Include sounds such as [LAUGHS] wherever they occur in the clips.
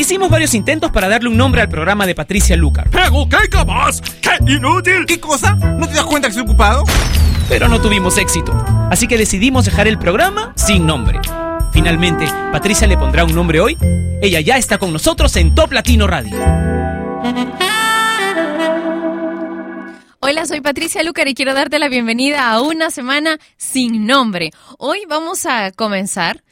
Hicimos varios intentos para darle un nombre al programa de Patricia Lucar. ¡Pero qué capaz! ¡Qué inútil! ¿Qué cosa? ¿No te das cuenta que estoy ocupado? Pero no tuvimos éxito. Así que decidimos dejar el programa sin nombre. Finalmente, Patricia le pondrá un nombre hoy. Ella ya está con nosotros en Top Latino Radio. Hola, soy Patricia Lucar y quiero darte la bienvenida a una semana sin nombre. Hoy vamos a comenzar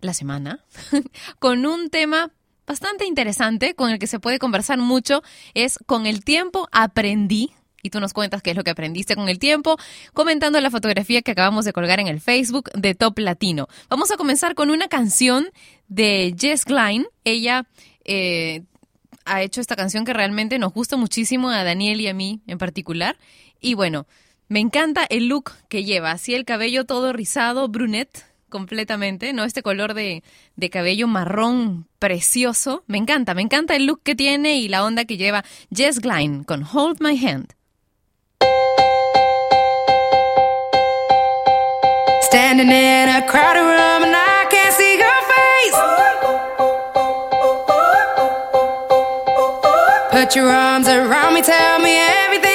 la semana [LAUGHS] con un tema bastante interesante con el que se puede conversar mucho. Es con el tiempo aprendí. Y tú nos cuentas qué es lo que aprendiste con el tiempo, comentando la fotografía que acabamos de colgar en el Facebook de Top Latino. Vamos a comenzar con una canción de Jess Klein. Ella eh, ha hecho esta canción que realmente nos gusta muchísimo a Daniel y a mí en particular. Y bueno, me encanta el look que lleva, así el cabello todo rizado, brunette completamente, ¿no? Este color de, de, cabello marrón precioso. Me encanta, me encanta el look que tiene y la onda que lleva Jess Glynn con Hold My Hand. Standing in a crowded room and I can't see your face. Put your arms around me, tell me everything's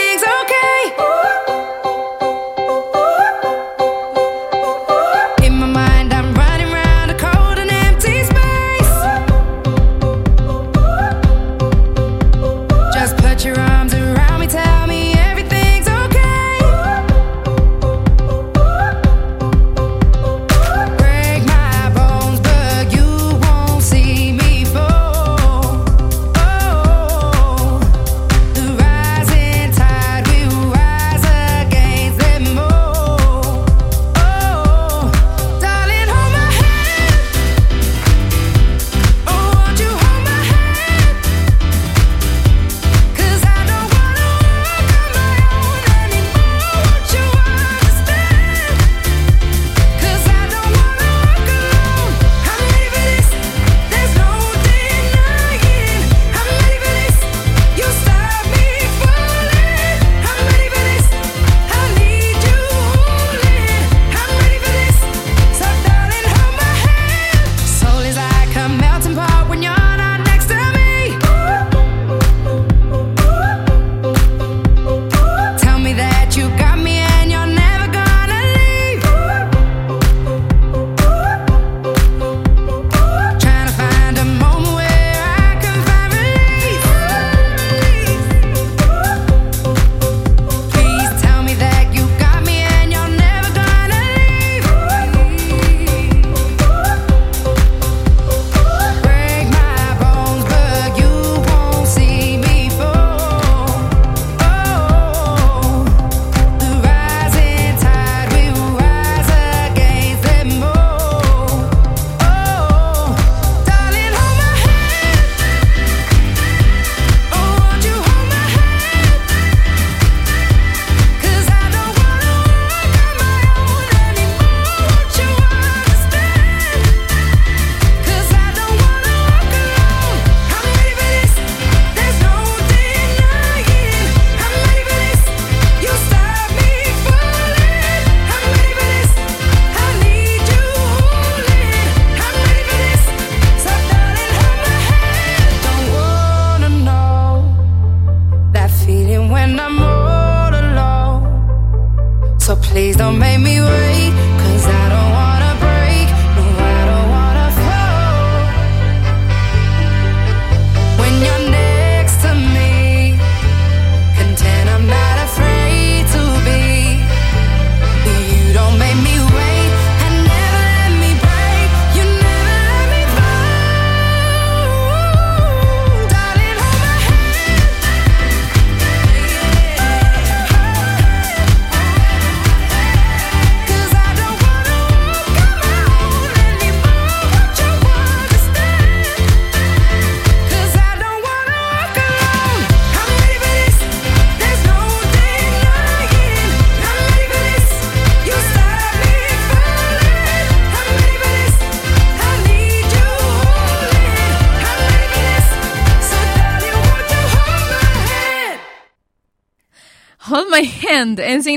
Please don't make me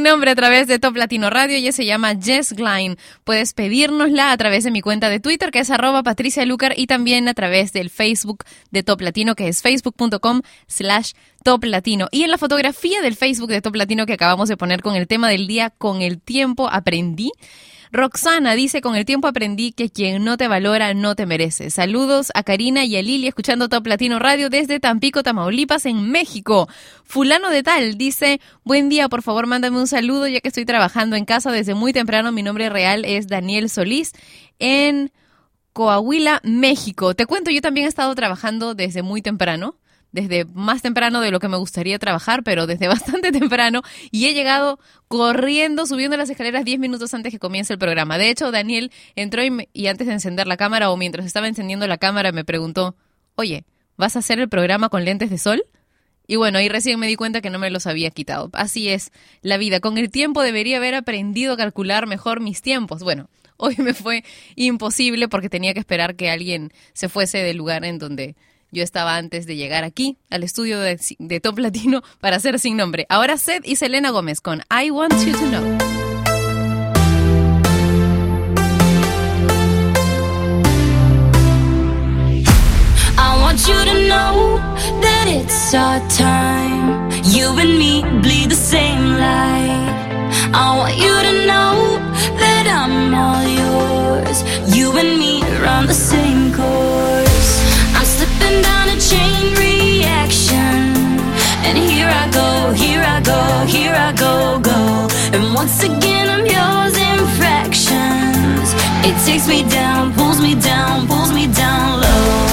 nombre a través de Top Latino Radio. Ella se llama Jess Gline. Puedes pedírnosla a través de mi cuenta de Twitter, que es arroba Patricia Lucar, y también a través del Facebook de Top Latino, que es facebook.com slash Top Latino. Y en la fotografía del Facebook de Top Latino que acabamos de poner con el tema del día, con el tiempo aprendí. Roxana dice, con el tiempo aprendí que quien no te valora no te merece. Saludos a Karina y a Lili escuchando Top Latino Radio desde Tampico, Tamaulipas, en México. Fulano de tal dice, buen día, por favor mándame un saludo ya que estoy trabajando en casa desde muy temprano. Mi nombre real es Daniel Solís en Coahuila, México. Te cuento, yo también he estado trabajando desde muy temprano desde más temprano de lo que me gustaría trabajar, pero desde [LAUGHS] bastante temprano, y he llegado corriendo, subiendo las escaleras 10 minutos antes que comience el programa. De hecho, Daniel entró y, antes de encender la cámara o mientras estaba encendiendo la cámara me preguntó, oye, ¿vas a hacer el programa con lentes de sol? Y bueno, ahí recién me di cuenta que no me los había quitado. Así es la vida. Con el tiempo debería haber aprendido a calcular mejor mis tiempos. Bueno, [LAUGHS] hoy me fue imposible porque tenía que esperar que alguien se fuese del lugar en donde yo estaba antes de llegar aquí, al estudio de, de Top Latino, para hacer sin nombre. Ahora Seth y Selena Gómez con I Want You to Know. I want you to know that it's our time. You and me bleed the same light. I want you once again, I'm yours in fractions. It takes me down, pulls me down, pulls me down low.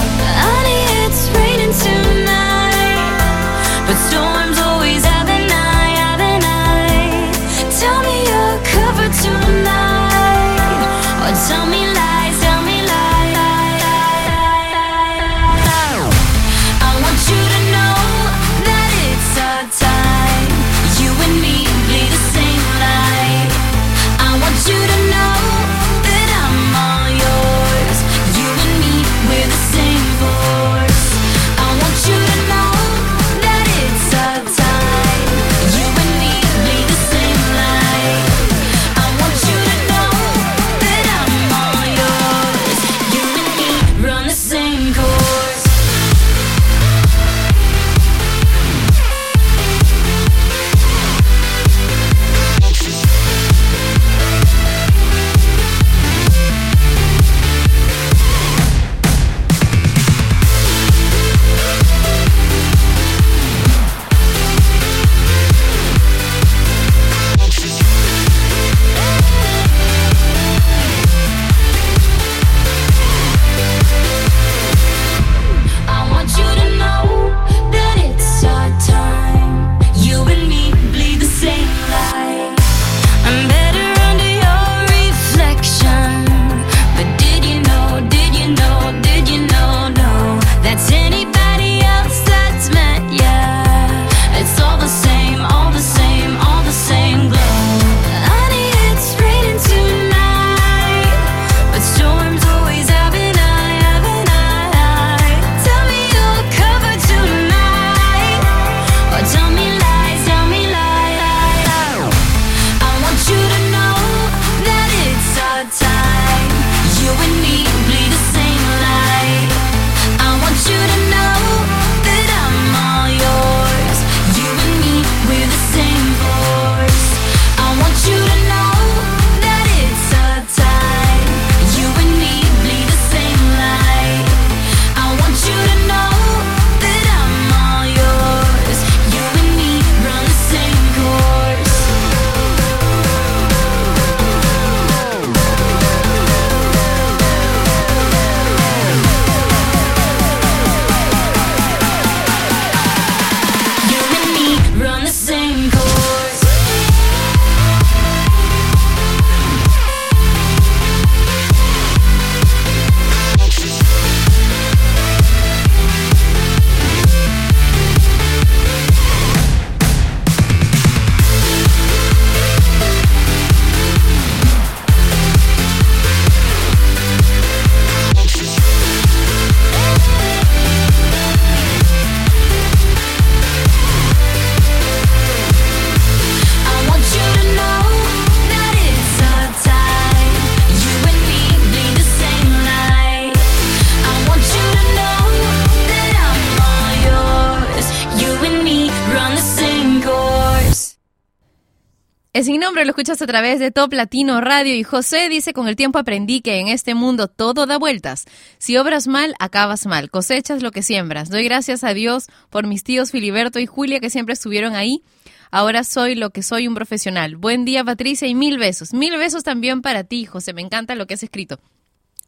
Lo escuchas a través de Top Latino Radio y José dice, con el tiempo aprendí que en este mundo todo da vueltas. Si obras mal, acabas mal, cosechas lo que siembras. Doy gracias a Dios por mis tíos Filiberto y Julia que siempre estuvieron ahí. Ahora soy lo que soy, un profesional. Buen día Patricia y mil besos. Mil besos también para ti, José. Me encanta lo que has escrito.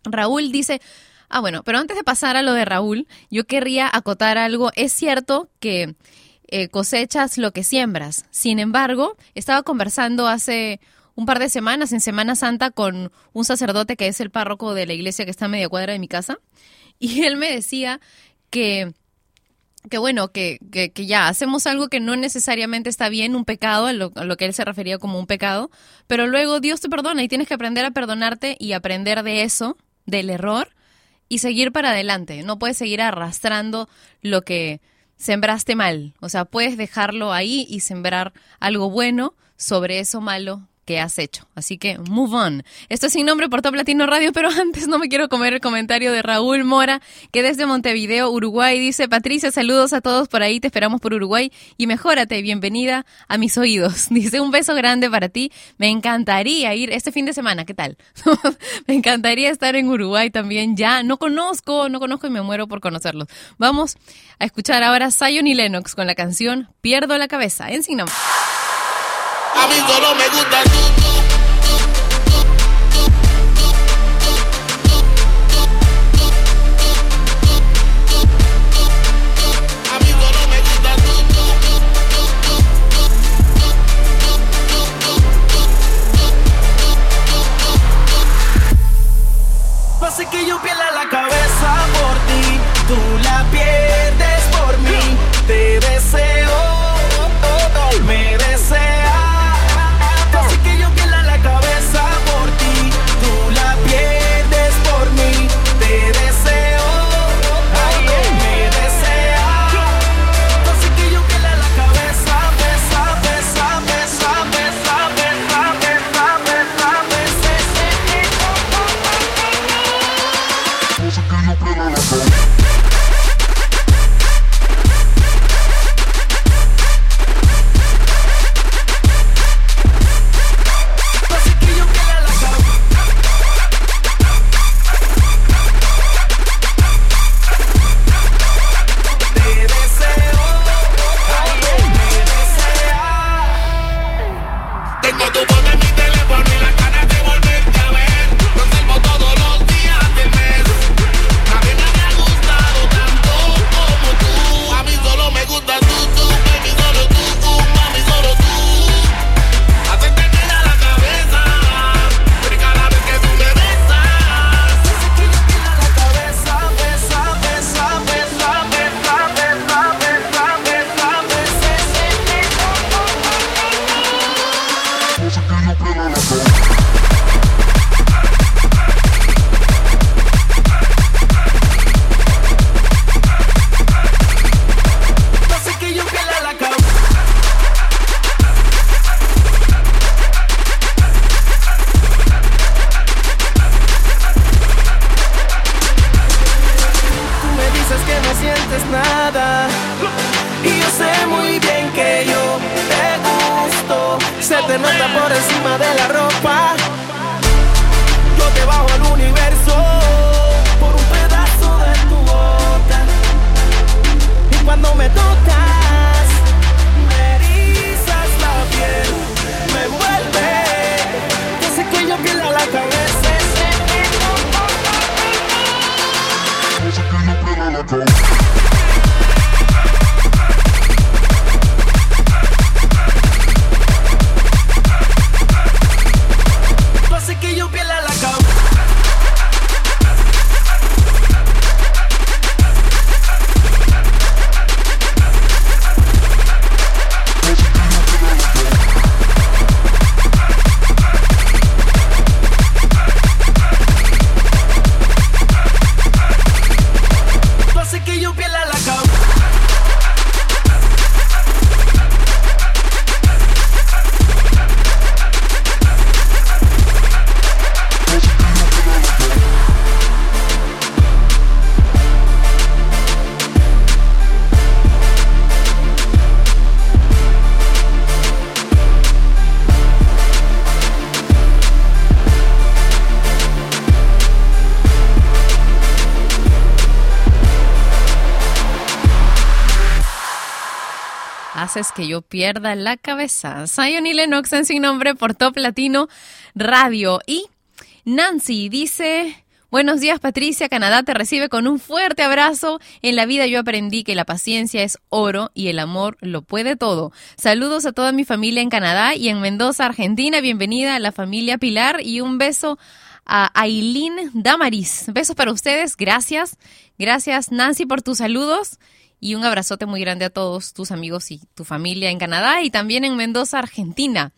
Raúl dice, ah bueno, pero antes de pasar a lo de Raúl, yo querría acotar algo. Es cierto que eh, cosechas lo que siembras. Sin embargo, estaba conversando hace un par de semanas, en Semana Santa, con un sacerdote que es el párroco de la iglesia que está a media cuadra de mi casa, [LAUGHS] y él me decía que que bueno, que, que, ya hacemos algo que no necesariamente está bien, un pecado, a lo, a lo, que él se refería como un pecado, pero luego Dios te perdona y tienes que aprender a perdonarte y aprender de eso, del error, y seguir para adelante. No puedes seguir arrastrando lo que, sembraste mal. O sea, puedes dejarlo ahí y sembrar algo bueno sobre eso malo que has hecho. Así que move on. Esto es sin nombre por Top Latino Radio, pero [LAUGHS] antes no me quiero comer el comentario de Raúl Mora, que desde Montevideo, Uruguay, dice, Patricia, saludos a todos por ahí, te esperamos por Uruguay y mejórate, bienvenida a mis oídos. [LAUGHS] Dice, un beso grande para ti, me encantaría ir este fin de semana, ¿qué tal? [LAUGHS] me encantaría estar en Uruguay también, ya, no conozco, no conozco y me muero por conocerlos. Vamos a escuchar ahora Zion y Lennox con la canción Pierdo la cabeza, en sin nombre. A mí solo me gusta tú, Haces que yo pierda la cabeza. Zion y Lennox en sin nombre por Top Latino Radio. Y Nancy dice... Buenos días Patricia, Canadá te recibe con un fuerte abrazo. En la vida yo aprendí que la paciencia es oro y el amor lo puede todo. Saludos a toda mi familia en Canadá y en Mendoza, Argentina. Bienvenida a la familia Pilar y un beso a Aileen Damaris. Besos para ustedes, gracias. Gracias Nancy por tus saludos y un abrazote muy grande a todos tus amigos y tu familia en Canadá y también en Mendoza, Argentina.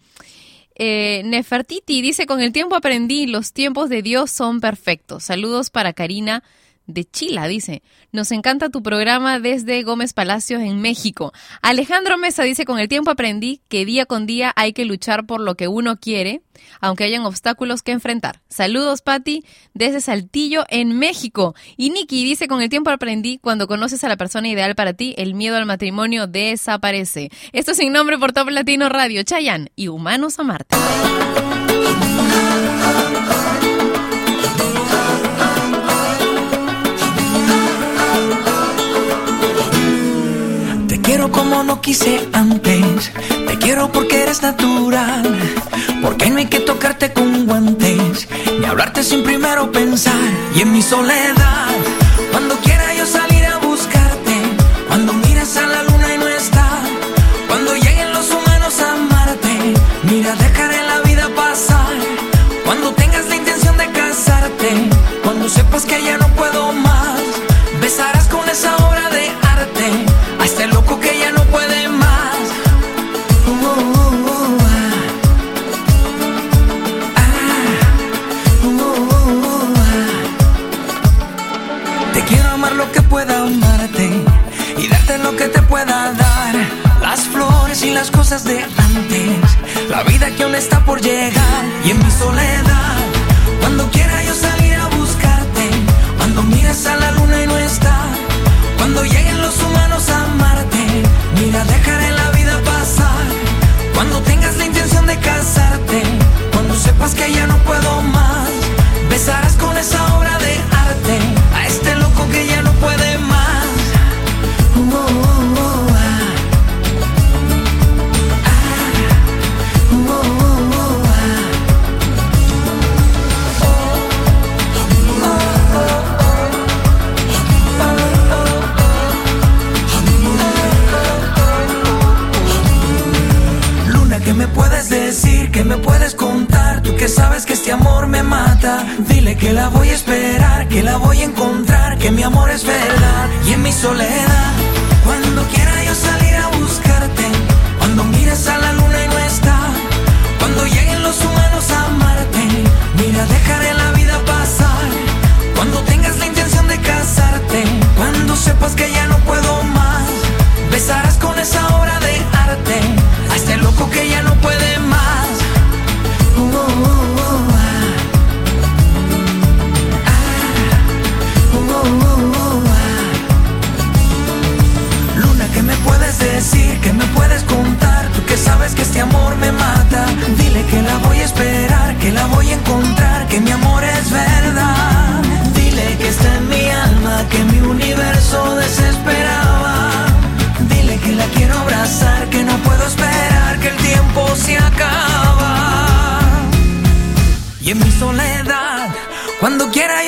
Eh, Nefertiti dice, con el tiempo aprendí, los tiempos de Dios son perfectos. Saludos para Karina de Chila, dice. Nos encanta tu programa desde Gómez Palacios en México. Alejandro Mesa dice, con el tiempo aprendí que día con día hay que luchar por lo que uno quiere, aunque hayan obstáculos que enfrentar. Saludos, Patti, desde Saltillo en México. Y Nikki dice, con el tiempo aprendí, cuando conoces a la persona ideal para ti, el miedo al matrimonio desaparece. Esto sin nombre por Top Latino Radio, Chayan y Humanos a Marte. Como no quise antes. Te quiero porque eres natural. Porque no hay que tocarte con guantes. Ni hablarte sin primero pensar. Y en mi soledad, cuando quiera yo salir a buscarte. Cuando miras a la luna y no está. Cuando lleguen los humanos a amarte. Mira, dejaré la vida pasar. Cuando tengas la intención de casarte. Cuando sepas que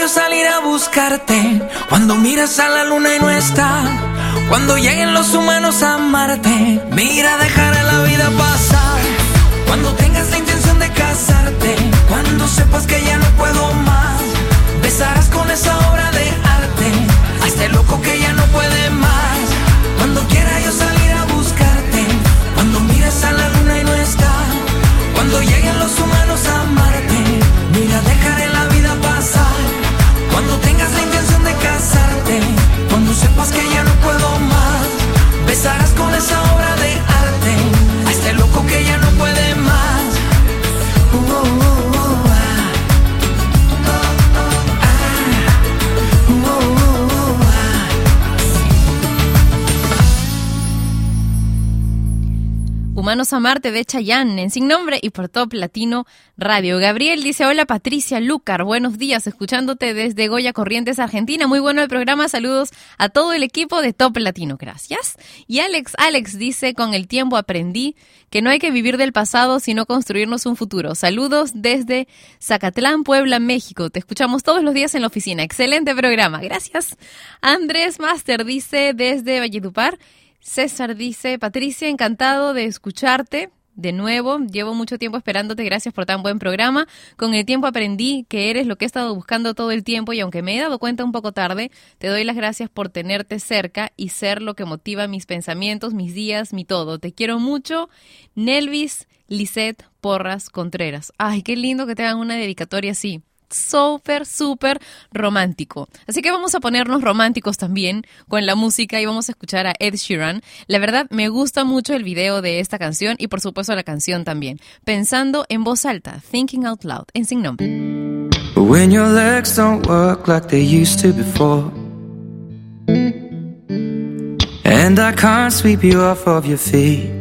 yo salir a buscarte, cuando miras a la luna y no está, cuando lleguen los humanos a amarte, mira, dejaré la vida pasar. Cuando tengas la intención de casarte, cuando sepas que ya no puedo más, besarás con esa obra de arte. A este loco que ya no puede más. Cuando quiera yo salir a buscarte, cuando mires a la luna y no está, cuando lleguen los humanos a sepas que ya no puedo más, besarás con esa obra de Humanos a Marte de Chayanne, en Sin Nombre y por Top Latino Radio. Gabriel dice, hola Patricia Lucar, buenos días, escuchándote desde Goya Corrientes, Argentina. Muy bueno el programa, saludos a todo el equipo de Top Latino, gracias. Y Alex, Alex dice, con el tiempo aprendí que no hay que vivir del pasado, sino construirnos un futuro. Saludos desde Zacatlán, Puebla, México. Te escuchamos todos los días en la oficina. Excelente programa, gracias. Andrés Master dice desde Valledupar, César dice, Patricia, encantado de escucharte. De nuevo, llevo mucho tiempo esperándote, gracias por tan buen programa. Con el tiempo aprendí que eres lo que he estado buscando todo el tiempo y aunque me he dado cuenta un poco tarde, te doy las gracias por tenerte cerca y ser lo que motiva mis pensamientos, mis días, mi todo. Te quiero mucho. Nelvis Lisette Porras Contreras. Ay, qué lindo que te hagan una dedicatoria así súper, súper romántico. Así que vamos a ponernos románticos también con la música y vamos a escuchar a Ed Sheeran. La verdad, me gusta mucho el video de esta canción y por supuesto la canción también. Pensando en voz alta, Thinking Out Loud, en Sin Nombre. When your legs don't work like they used to before. And I can't sweep you off of your feet.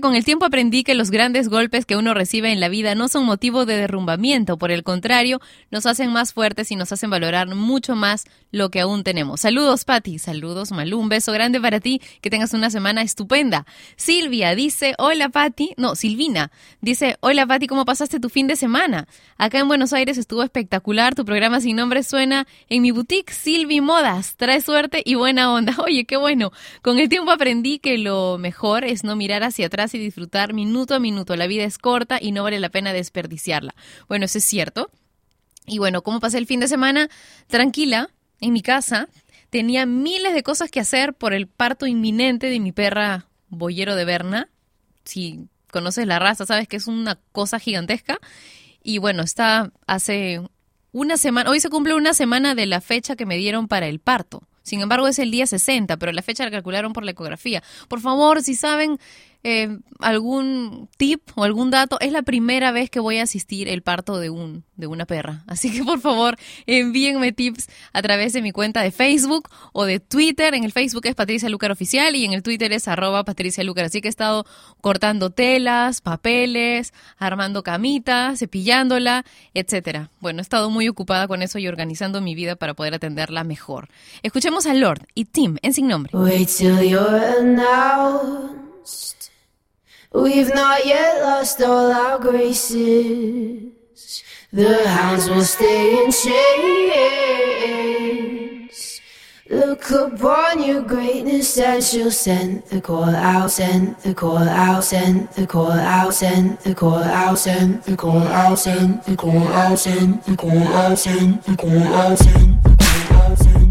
con el tiempo aprendí que los grandes golpes que uno recibe en la vida no son motivo de derrumbamiento, por el contrario, nos hacen más fuertes y nos hacen valorar mucho más lo que aún tenemos. Saludos, Patti. Saludos, Malú. Un beso grande para ti. Que tengas una semana estupenda. Silvia dice, hola, Patti. No, Silvina. Dice, hola, Patti, ¿cómo pasaste tu fin de semana? Acá en Buenos Aires estuvo espectacular. Tu programa sin nombre suena en mi boutique Silvi Modas. Trae suerte y buena onda. [LAUGHS] Oye, qué bueno. Con el tiempo aprendí que lo mejor es no mirar hacia atrás y disfrutar minuto a minuto. La vida es corta y no vale la pena desperdiciarla. Bueno, eso es cierto. Y bueno, ¿cómo pasé el fin de semana? Tranquila, en mi casa. Tenía miles de cosas que hacer por el parto inminente de mi perra Boyero de Berna. Si conoces la raza, sabes que es una cosa gigantesca. Y bueno, está hace una semana, hoy se cumple una semana de la fecha que me dieron para el parto. Sin embargo, es el día 60, pero la fecha la calcularon por la ecografía. Por favor, si saben eh, algún tip o algún dato, es la primera vez que voy a asistir el parto de un de una perra. Así que por favor, envíenme tips a través de mi cuenta de Facebook o de Twitter. En el Facebook es Patricia Lucar Oficial y en el Twitter es arroba Patricia Lucar. Así que he estado cortando telas, papeles, armando camita, cepillándola, etcétera. Bueno, he estado muy ocupada con eso y organizando mi vida para poder atenderla mejor. Escuchemos a Lord y Tim en Sin Nombre. Wait till you're. We've not yet lost all our graces. The hounds will stay in chains. Look upon your greatness and she'll send the call out, send the call out, send the call out, send the call out, send the call out, send the call out, send the call out, send the call out, send the call out, send Call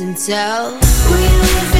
and tell. We live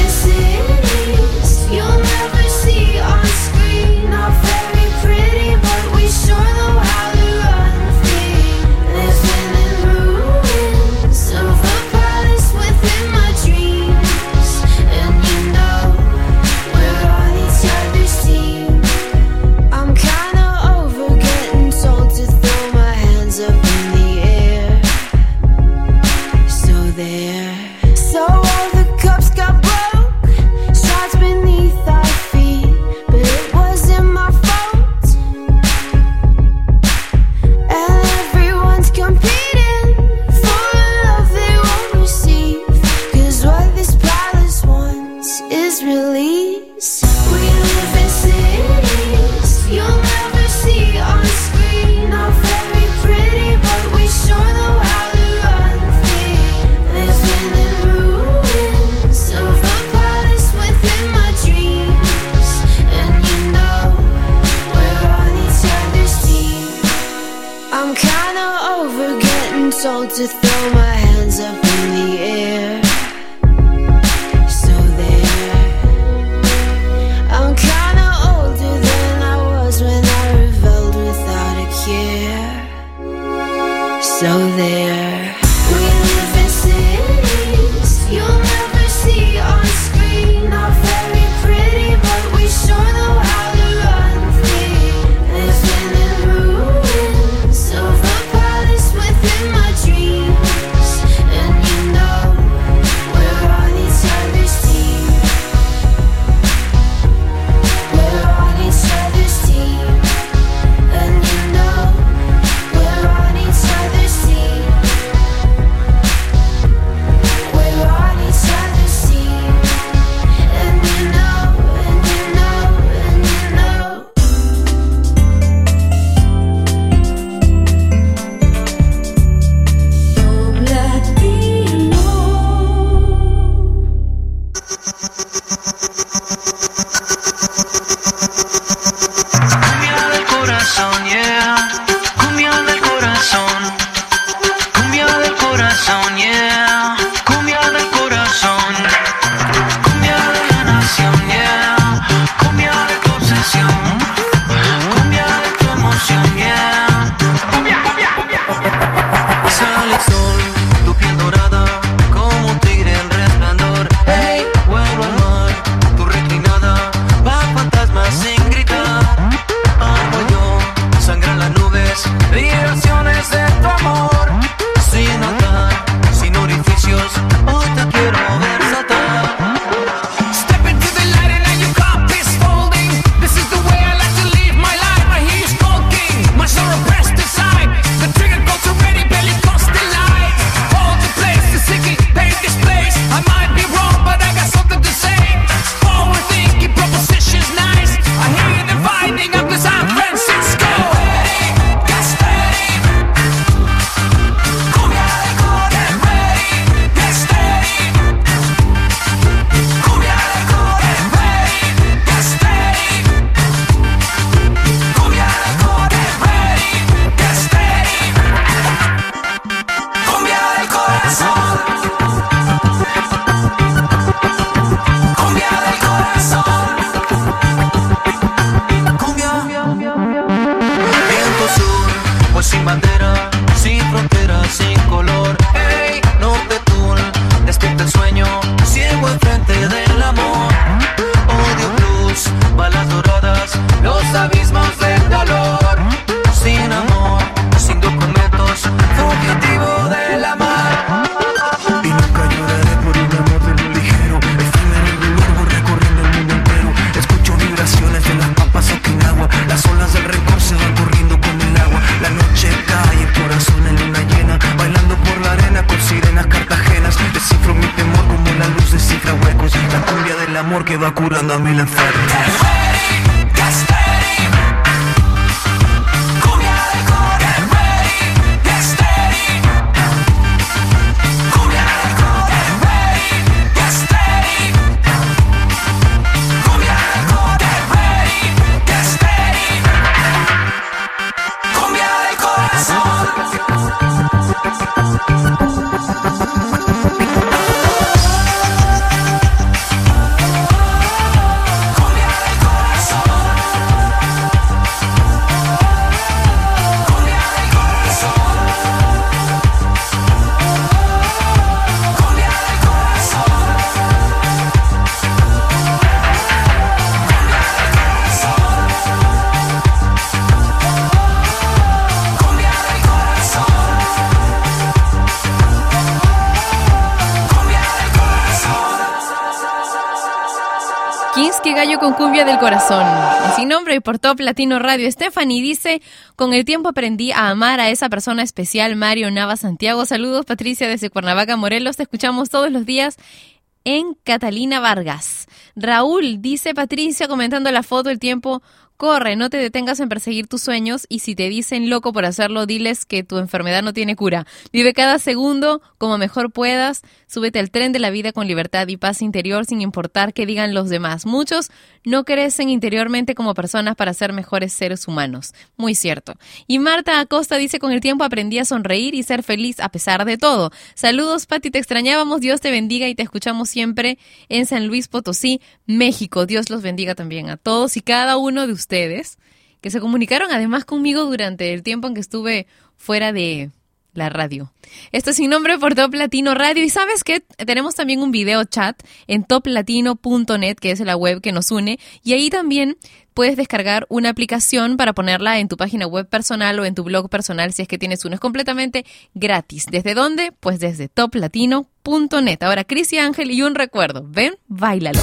Con cumbia del corazón. Sin nombre y por Top Latino Radio. Stephanie dice, con el tiempo aprendí a amar a esa persona especial, Mario Nava Santiago. Saludos, Patricia, desde Cuernavaca, Morelos. Te escuchamos todos los días en Catalina Vargas. Raúl dice, Patricia, comentando la foto, el tiempo corre, no te detengas en perseguir tus sueños y si te dicen loco por hacerlo, diles que tu enfermedad no tiene cura. Vive cada segundo como mejor puedas, súbete al tren de la vida con libertad y paz interior sin importar qué digan los demás. Muchos no crecen interiormente como personas para ser mejores seres humanos. Muy cierto. Y Marta Acosta dice, con el tiempo aprendí a sonreír y ser feliz a pesar de todo. Saludos, Pati, te extrañábamos, Dios te bendiga y te escuchamos siempre en San Luis Potosí, México. Dios los bendiga también a todos y cada uno de ustedes que se comunicaron además conmigo durante el tiempo en que estuve fuera de la radio. Esto es sin nombre por Top Latino Radio. Y sabes que tenemos también un video chat en toplatino.net, que es la web que nos une. Y ahí también puedes descargar una aplicación para ponerla en tu página web personal o en tu blog personal si es que tienes uno. Es completamente gratis. ¿Desde dónde? Pues desde toplatino.net. Ahora, Cris y Ángel y un recuerdo. Ven, bailalo.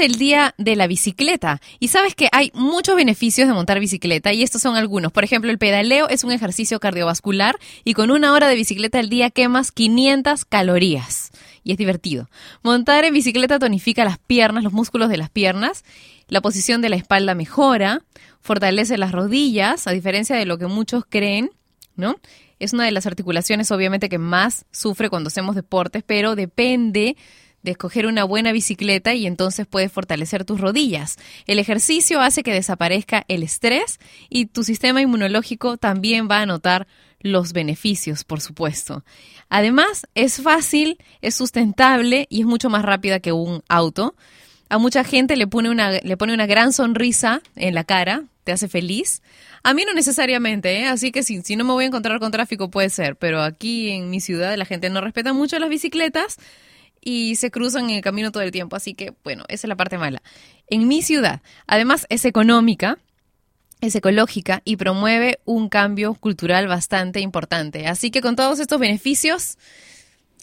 El día de la bicicleta y sabes que hay muchos beneficios de montar bicicleta y estos son algunos. Por ejemplo, el pedaleo es un ejercicio cardiovascular y con una hora de bicicleta al día quemas 500 calorías y es divertido. Montar en bicicleta tonifica las piernas, los músculos de las piernas, la posición de la espalda mejora, fortalece las rodillas, a diferencia de lo que muchos creen, ¿no? Es una de las articulaciones obviamente que más sufre cuando hacemos deportes, pero depende de escoger una buena bicicleta y entonces puedes fortalecer tus rodillas. El ejercicio hace que desaparezca el estrés y tu sistema inmunológico también va a notar los beneficios, por supuesto. Además, es fácil, es sustentable y es mucho más rápida que un auto. A mucha gente le pone una, le pone una gran sonrisa en la cara, te hace feliz. A mí no necesariamente, ¿eh? así que si, si no me voy a encontrar con tráfico puede ser, pero aquí en mi ciudad la gente no respeta mucho las bicicletas y se cruzan en el camino todo el tiempo, así que bueno, esa es la parte mala. En mi ciudad, además es económica, es ecológica y promueve un cambio cultural bastante importante. Así que con todos estos beneficios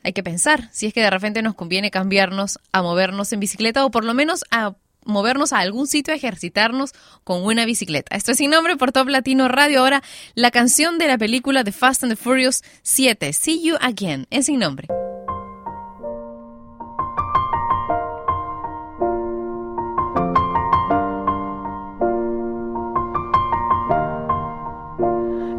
hay que pensar si es que de repente nos conviene cambiarnos a movernos en bicicleta o por lo menos a movernos a algún sitio a ejercitarnos con una bicicleta. Esto es sin nombre por Top Latino Radio. Ahora, la canción de la película The Fast and the Furious 7, See You Again, es sin nombre.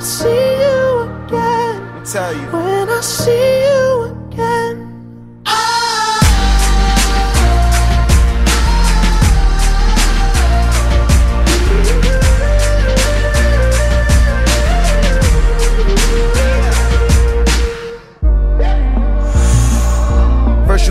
I see you again. Tell you. When I see you again.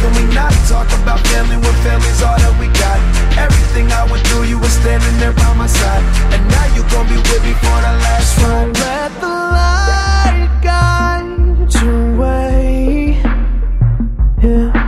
Can we not talk about family when family's all that we got? Everything I would do, you were standing there by my side. And now you gon' be with me for the last ride. Let the light guide your way. Yeah.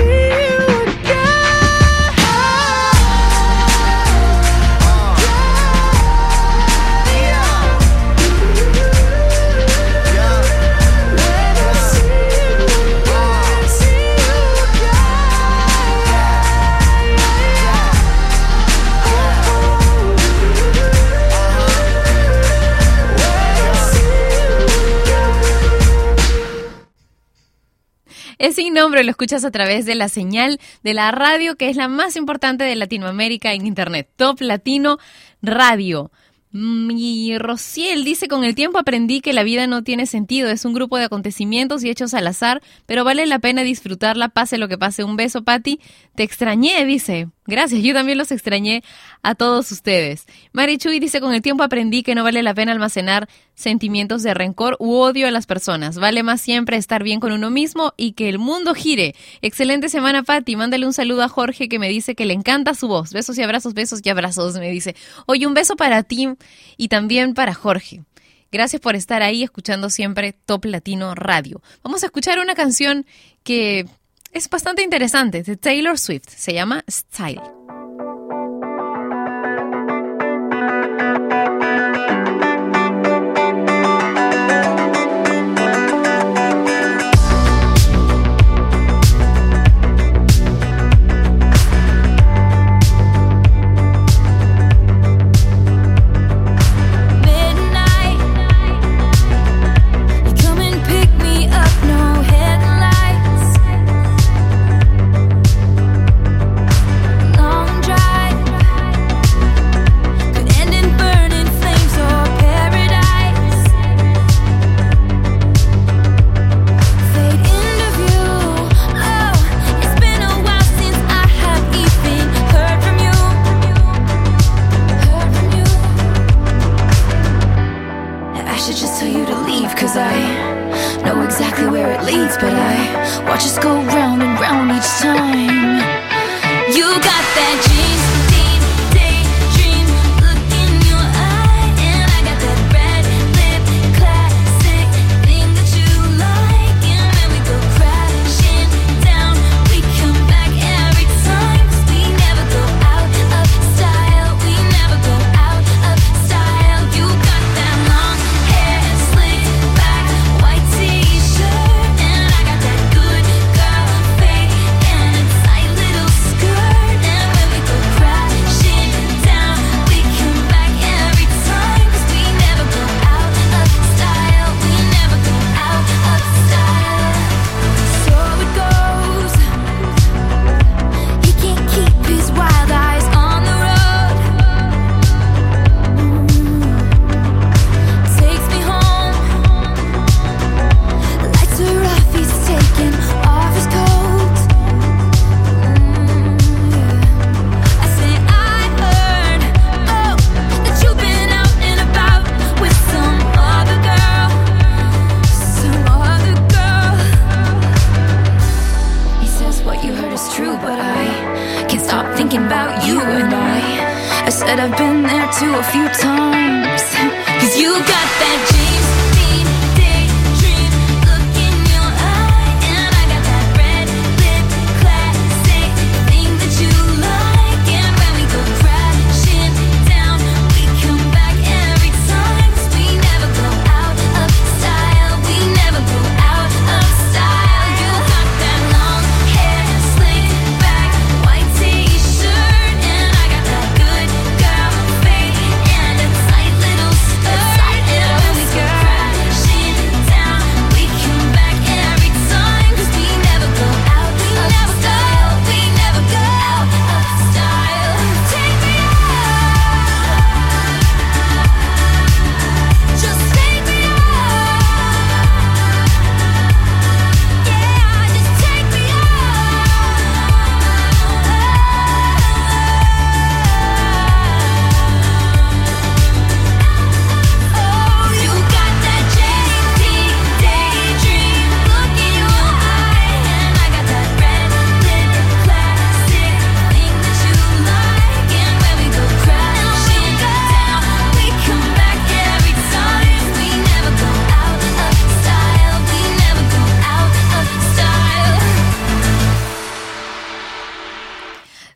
Es sin nombre, lo escuchas a través de la señal de la radio, que es la más importante de Latinoamérica en Internet. Top Latino Radio. Mm, Y Rociel dice, con el tiempo aprendí que la vida no tiene sentido, es un grupo de acontecimientos y hechos al azar, pero vale la pena disfrutarla, pase lo que pase. Un beso, Patti. Te extrañé, dice. Gracias, yo también los extrañé a todos ustedes. Mari Chuy dice, con el tiempo aprendí que no vale la pena almacenar sentimientos de rencor u odio a las personas. Vale más siempre estar bien con uno mismo y que el mundo gire. Excelente semana, Patti. Mándale un saludo a Jorge que me dice que le encanta su voz. Besos y abrazos, besos y abrazos, me dice. Oye, un beso para ti y también para Jorge. Gracias por estar ahí escuchando siempre Top Latino Radio. Vamos a escuchar una canción que es bastante interesante, de Taylor Swift. Se llama Style.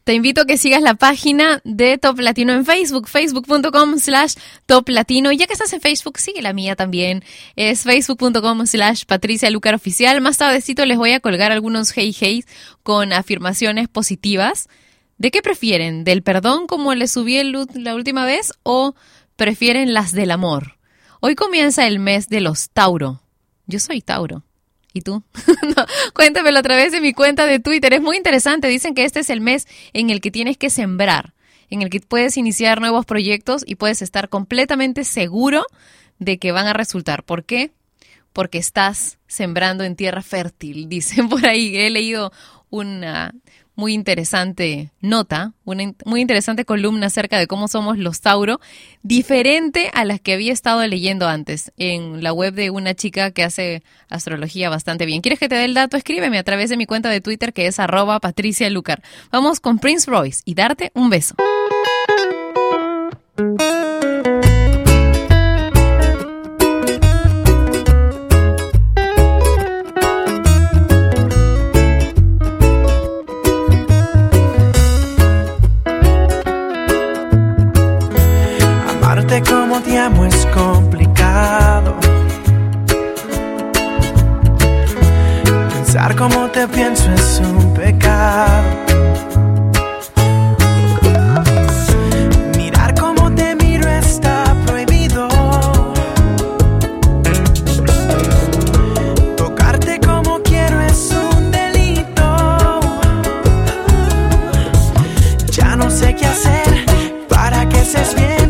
Te invito a que sigas la página de Top Latino en Facebook, facebook.com slash Top Latino. Y ya que estás en Facebook, sigue la mía también. Es facebook.com slash Patricia Lucar Oficial. Más tardecito les voy a colgar algunos hey hey con afirmaciones positivas. ¿De qué prefieren? ¿Del perdón como les subí el la última vez o prefieren las del amor? Hoy comienza el mes de los Tauro. Yo soy Tauro. ¿Y tú? [LAUGHS] No, cuéntamelo a través de mi cuenta de Twitter. Es muy interesante. Dicen que este es el mes en el que tienes que sembrar, en el que puedes iniciar nuevos proyectos y puedes estar completamente seguro de que van a resultar. ¿Por qué? Porque estás sembrando en tierra fértil, [LAUGHS] dicen por ahí. He leído una muy interesante nota, una muy interesante columna acerca de cómo somos los Tauro, diferente a las que había estado leyendo antes en la web de una chica que hace astrología bastante bien. ¿Quieres que te dé el dato? Escríbeme a través de mi cuenta de Twitter que es arroba Patricia Lucar. Vamos con Prince Royce y darte un beso. Para que seas bien.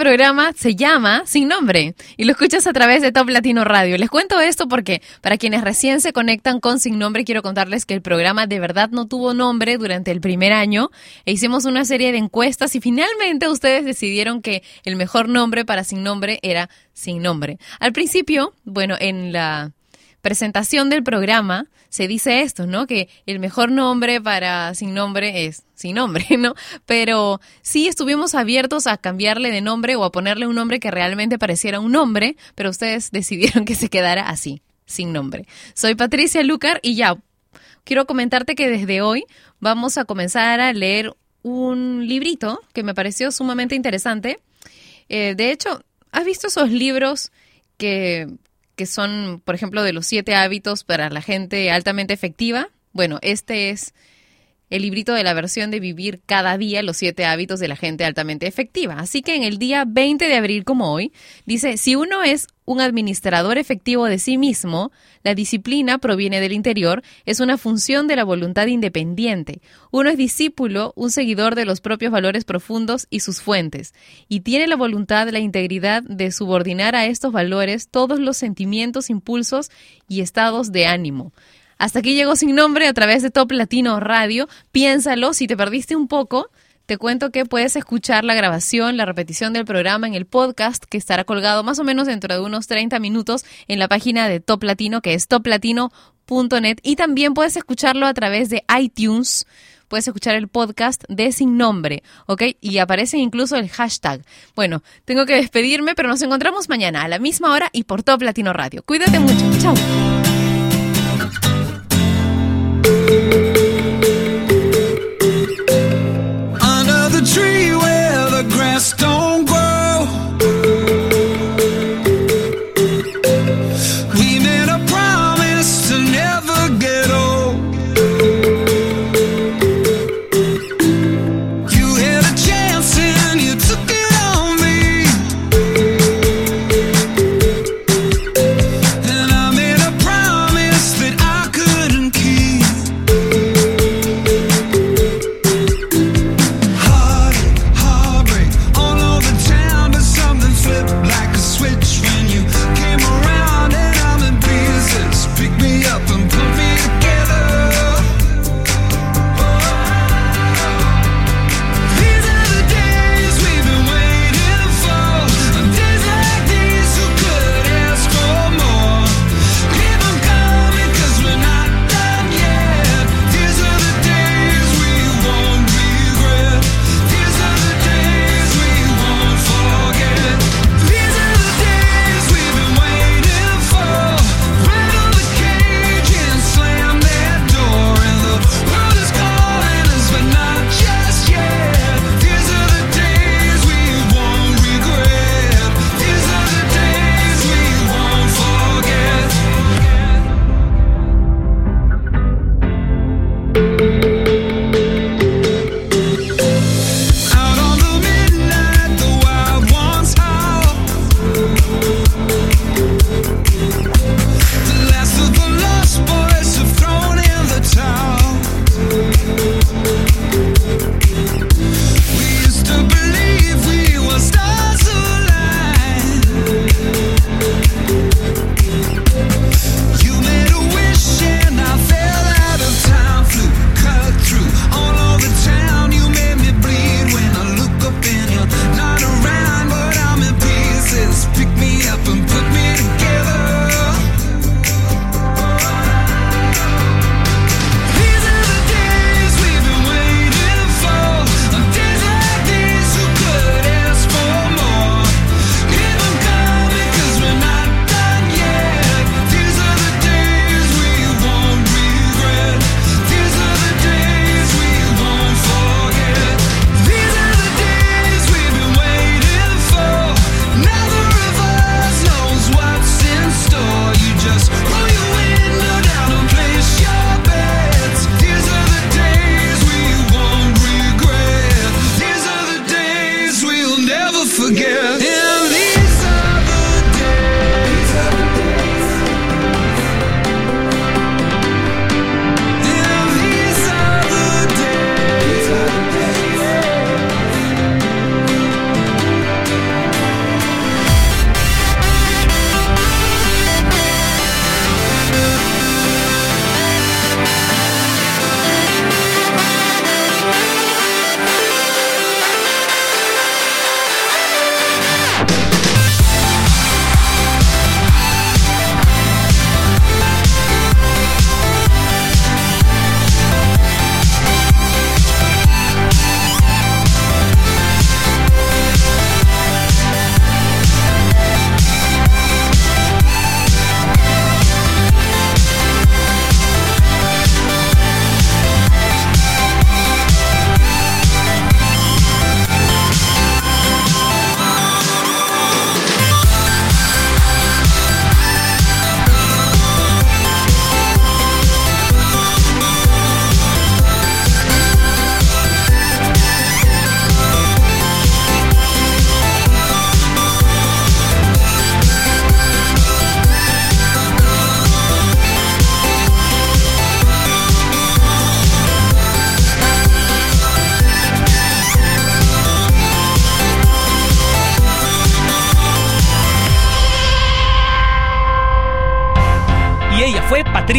Programa se llama Sin Nombre y lo escuchas a través de Top Latino Radio. Les cuento esto porque para quienes recién se conectan con Sin Nombre, quiero contarles que el programa de verdad no tuvo nombre durante el primer año e hicimos una serie de encuestas y finalmente ustedes decidieron que el mejor nombre para Sin Nombre era Sin Nombre. Al principio, bueno, en la presentación del programa se dice esto, ¿no? Que el mejor nombre para sin nombre es sin nombre, [LAUGHS] ¿no? Pero sí estuvimos abiertos a cambiarle de nombre o a ponerle un nombre que realmente pareciera un nombre, pero ustedes [LAUGHS] decidieron que se quedara así, sin nombre. Soy Patricia Lucar y ya, quiero comentarte que desde hoy vamos a comenzar a leer un librito que me pareció sumamente interesante. Eh, de hecho, ¿has visto esos libros que, que son, por ejemplo, de los siete hábitos para la gente altamente efectiva? Bueno, este es el librito de la versión de vivir cada día los siete hábitos de la gente altamente efectiva. Así que en el día 20 de abril como hoy, dice, si uno es un administrador efectivo de sí mismo, la disciplina proviene del interior, es una función de la voluntad independiente. Uno es discípulo, un seguidor de los propios valores profundos y sus fuentes, y tiene la voluntad, la integridad de subordinar a estos valores todos los sentimientos, impulsos y estados de ánimo. Hasta aquí llegó sin nombre a través de Top Latino Radio. Piénsalo, si te perdiste un poco, te cuento que puedes escuchar la grabación, la repetición del programa en el podcast que estará colgado más o menos dentro de unos 30 minutos en la página de Top Latino, que es toplatino.net. Y también puedes escucharlo a través de iTunes. Puedes escuchar el podcast de Sin Nombre, ¿ok? Y aparece incluso el hashtag. Bueno, tengo que despedirme, pero nos encontramos mañana a la misma hora y por Top Latino Radio. Cuídate mucho. Chao. Under the tree where the grass don't